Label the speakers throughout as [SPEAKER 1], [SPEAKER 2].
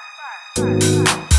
[SPEAKER 1] fire, fire,
[SPEAKER 2] fire.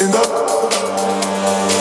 [SPEAKER 2] Matter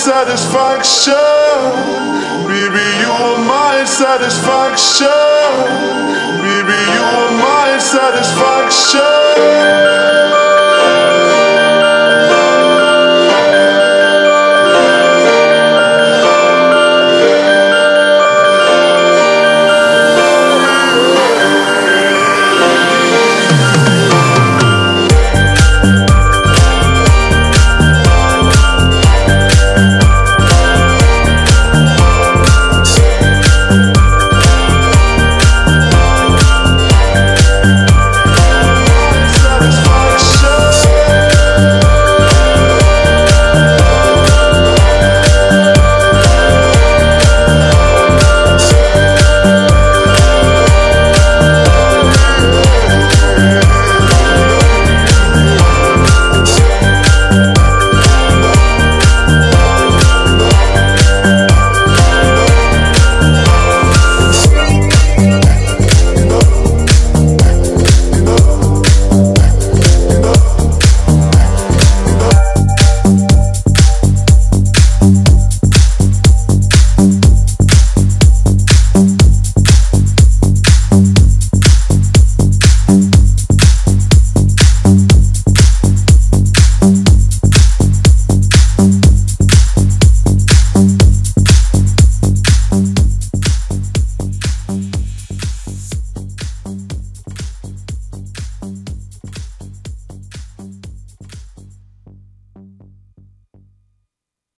[SPEAKER 2] satisfaction. Baby, you are my satisfaction. Baby, you are my satisfaction.